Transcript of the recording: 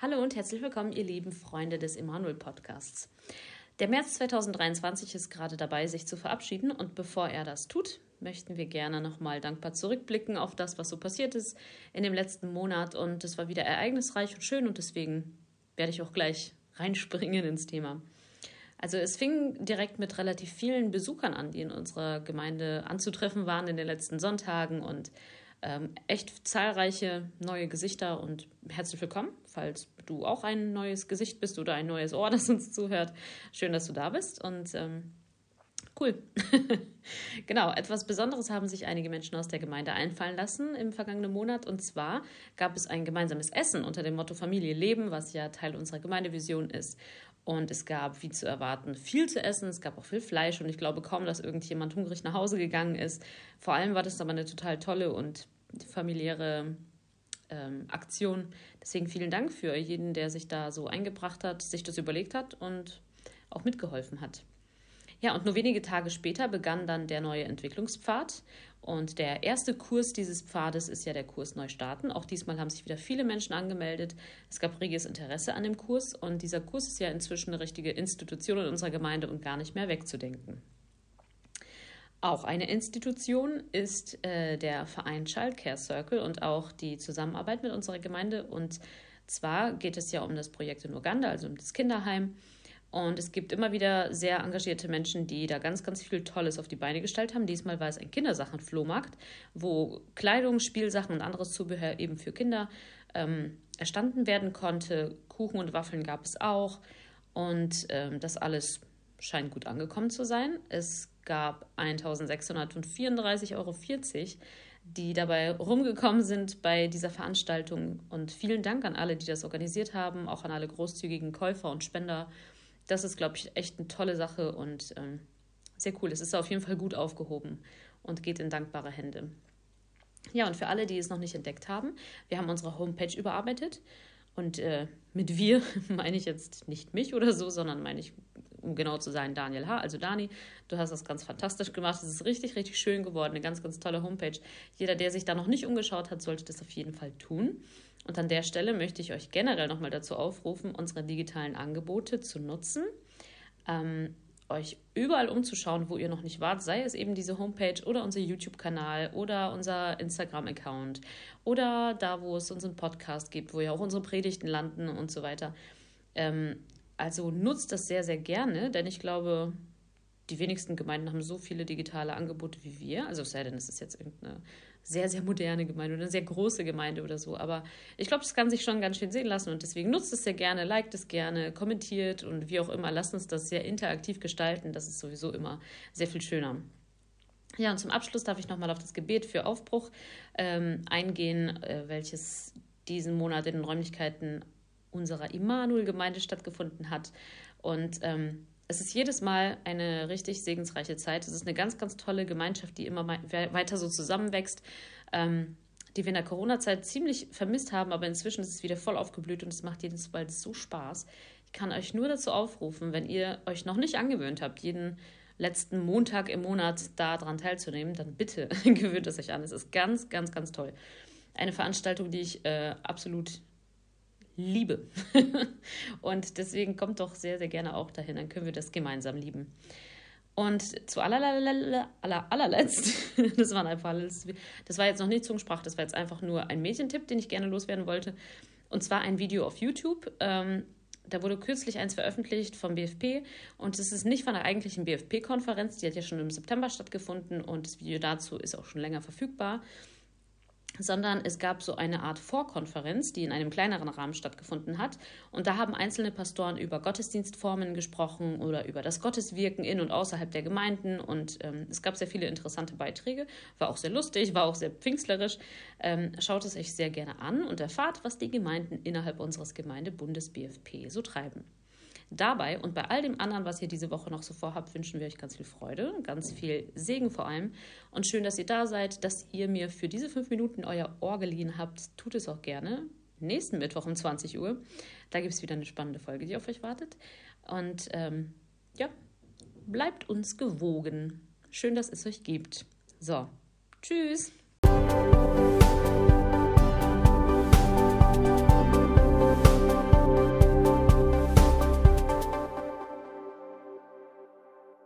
und herzlich willkommen, ihr lieben Freunde des Emanuel Podcasts. Der März 2023 ist gerade dabei, sich zu verabschieden und bevor er das tut, möchten wir gerne nochmal dankbar zurückblicken auf das, was so passiert ist in dem letzten Monat und es war wieder ereignisreich und schön und deswegen werde ich auch gleich reinspringen ins Thema. Also es fing direkt mit relativ vielen Besuchern an, die in unserer Gemeinde anzutreffen waren in den letzten Sonntagen und ähm, echt zahlreiche neue Gesichter und herzlich willkommen, falls du auch ein neues Gesicht bist oder ein neues Ohr, das uns zuhört. Schön, dass du da bist und ähm, cool. genau, etwas Besonderes haben sich einige Menschen aus der Gemeinde einfallen lassen im vergangenen Monat und zwar gab es ein gemeinsames Essen unter dem Motto Familie leben, was ja Teil unserer Gemeindevision ist. Und es gab, wie zu erwarten, viel zu essen. Es gab auch viel Fleisch und ich glaube kaum, dass irgendjemand hungrig nach Hause gegangen ist. Vor allem war das aber eine total tolle und familiäre ähm, Aktion. Deswegen vielen Dank für jeden, der sich da so eingebracht hat, sich das überlegt hat und auch mitgeholfen hat. Ja, und nur wenige Tage später begann dann der neue Entwicklungspfad. Und der erste Kurs dieses Pfades ist ja der Kurs Neustarten. Auch diesmal haben sich wieder viele Menschen angemeldet. Es gab reges Interesse an dem Kurs und dieser Kurs ist ja inzwischen eine richtige Institution in unserer Gemeinde und gar nicht mehr wegzudenken. Auch eine Institution ist äh, der Verein Child Care Circle und auch die Zusammenarbeit mit unserer Gemeinde. Und zwar geht es ja um das Projekt in Uganda, also um das Kinderheim. Und es gibt immer wieder sehr engagierte Menschen, die da ganz, ganz viel Tolles auf die Beine gestellt haben. Diesmal war es ein Kindersachenflohmarkt, wo Kleidung, Spielsachen und anderes Zubehör eben für Kinder ähm, erstanden werden konnte. Kuchen und Waffeln gab es auch. Und ähm, das alles scheint gut angekommen zu sein. Es gab 1634,40 Euro, die dabei rumgekommen sind bei dieser Veranstaltung. Und vielen Dank an alle, die das organisiert haben, auch an alle großzügigen Käufer und Spender das ist, glaube ich, echt eine tolle Sache und ähm, sehr cool. Es ist auf jeden Fall gut aufgehoben und geht in dankbare Hände. Ja, und für alle, die es noch nicht entdeckt haben, wir haben unsere Homepage überarbeitet. Und äh, mit wir meine ich jetzt nicht mich oder so, sondern meine ich, um genau zu sein, Daniel H., also Dani. Du hast das ganz fantastisch gemacht. Es ist richtig, richtig schön geworden. Eine ganz, ganz tolle Homepage. Jeder, der sich da noch nicht umgeschaut hat, sollte das auf jeden Fall tun. Und an der Stelle möchte ich euch generell nochmal dazu aufrufen, unsere digitalen Angebote zu nutzen. Ähm, euch überall umzuschauen, wo ihr noch nicht wart, sei es eben diese Homepage oder unser YouTube-Kanal oder unser Instagram-Account oder da, wo es unseren Podcast gibt, wo ja auch unsere Predigten landen und so weiter. Ähm, also nutzt das sehr, sehr gerne, denn ich glaube, die wenigsten Gemeinden haben so viele digitale Angebote wie wir. Also es sei denn, es ist jetzt irgendeine sehr, sehr moderne Gemeinde oder eine sehr große Gemeinde oder so. Aber ich glaube, das kann sich schon ganz schön sehen lassen und deswegen nutzt es sehr gerne, liked es gerne, kommentiert und wie auch immer. Lasst uns das sehr interaktiv gestalten. Das ist sowieso immer sehr viel schöner. Ja, und zum Abschluss darf ich nochmal auf das Gebet für Aufbruch ähm, eingehen, äh, welches diesen Monat in den Räumlichkeiten unserer Immanuel-Gemeinde stattgefunden hat. Und ähm, es ist jedes Mal eine richtig segensreiche Zeit. Es ist eine ganz, ganz tolle Gemeinschaft, die immer weiter so zusammenwächst, ähm, die wir in der Corona-Zeit ziemlich vermisst haben, aber inzwischen ist es wieder voll aufgeblüht und es macht jedes Mal so Spaß. Ich kann euch nur dazu aufrufen, wenn ihr euch noch nicht angewöhnt habt, jeden letzten Montag im Monat daran teilzunehmen, dann bitte gewöhnt es euch an. Es ist ganz, ganz, ganz toll. Eine Veranstaltung, die ich äh, absolut liebe. und deswegen kommt doch sehr, sehr gerne auch dahin, dann können wir das gemeinsam lieben. Und zu aller, allerletzt, das war einfach das war jetzt noch nicht Zungensprache, das war jetzt einfach nur ein Mädchentipp, den ich gerne loswerden wollte. Und zwar ein Video auf YouTube. Ähm, da wurde kürzlich eins veröffentlicht vom BFP und es ist nicht von der eigentlichen BFP-Konferenz, die hat ja schon im September stattgefunden und das Video dazu ist auch schon länger verfügbar sondern es gab so eine Art Vorkonferenz, die in einem kleineren Rahmen stattgefunden hat. Und da haben einzelne Pastoren über Gottesdienstformen gesprochen oder über das Gotteswirken in und außerhalb der Gemeinden. Und ähm, es gab sehr viele interessante Beiträge, war auch sehr lustig, war auch sehr pfingstlerisch. Ähm, schaut es euch sehr gerne an und erfahrt, was die Gemeinden innerhalb unseres Gemeindebundes BFP so treiben. Dabei und bei all dem anderen, was ihr diese Woche noch so vorhabt, wünschen wir euch ganz viel Freude, ganz viel Segen vor allem. Und schön, dass ihr da seid, dass ihr mir für diese fünf Minuten euer Ohr geliehen habt. Tut es auch gerne. Nächsten Mittwoch um 20 Uhr. Da gibt es wieder eine spannende Folge, die auf euch wartet. Und ähm, ja, bleibt uns gewogen. Schön, dass es euch gibt. So, tschüss.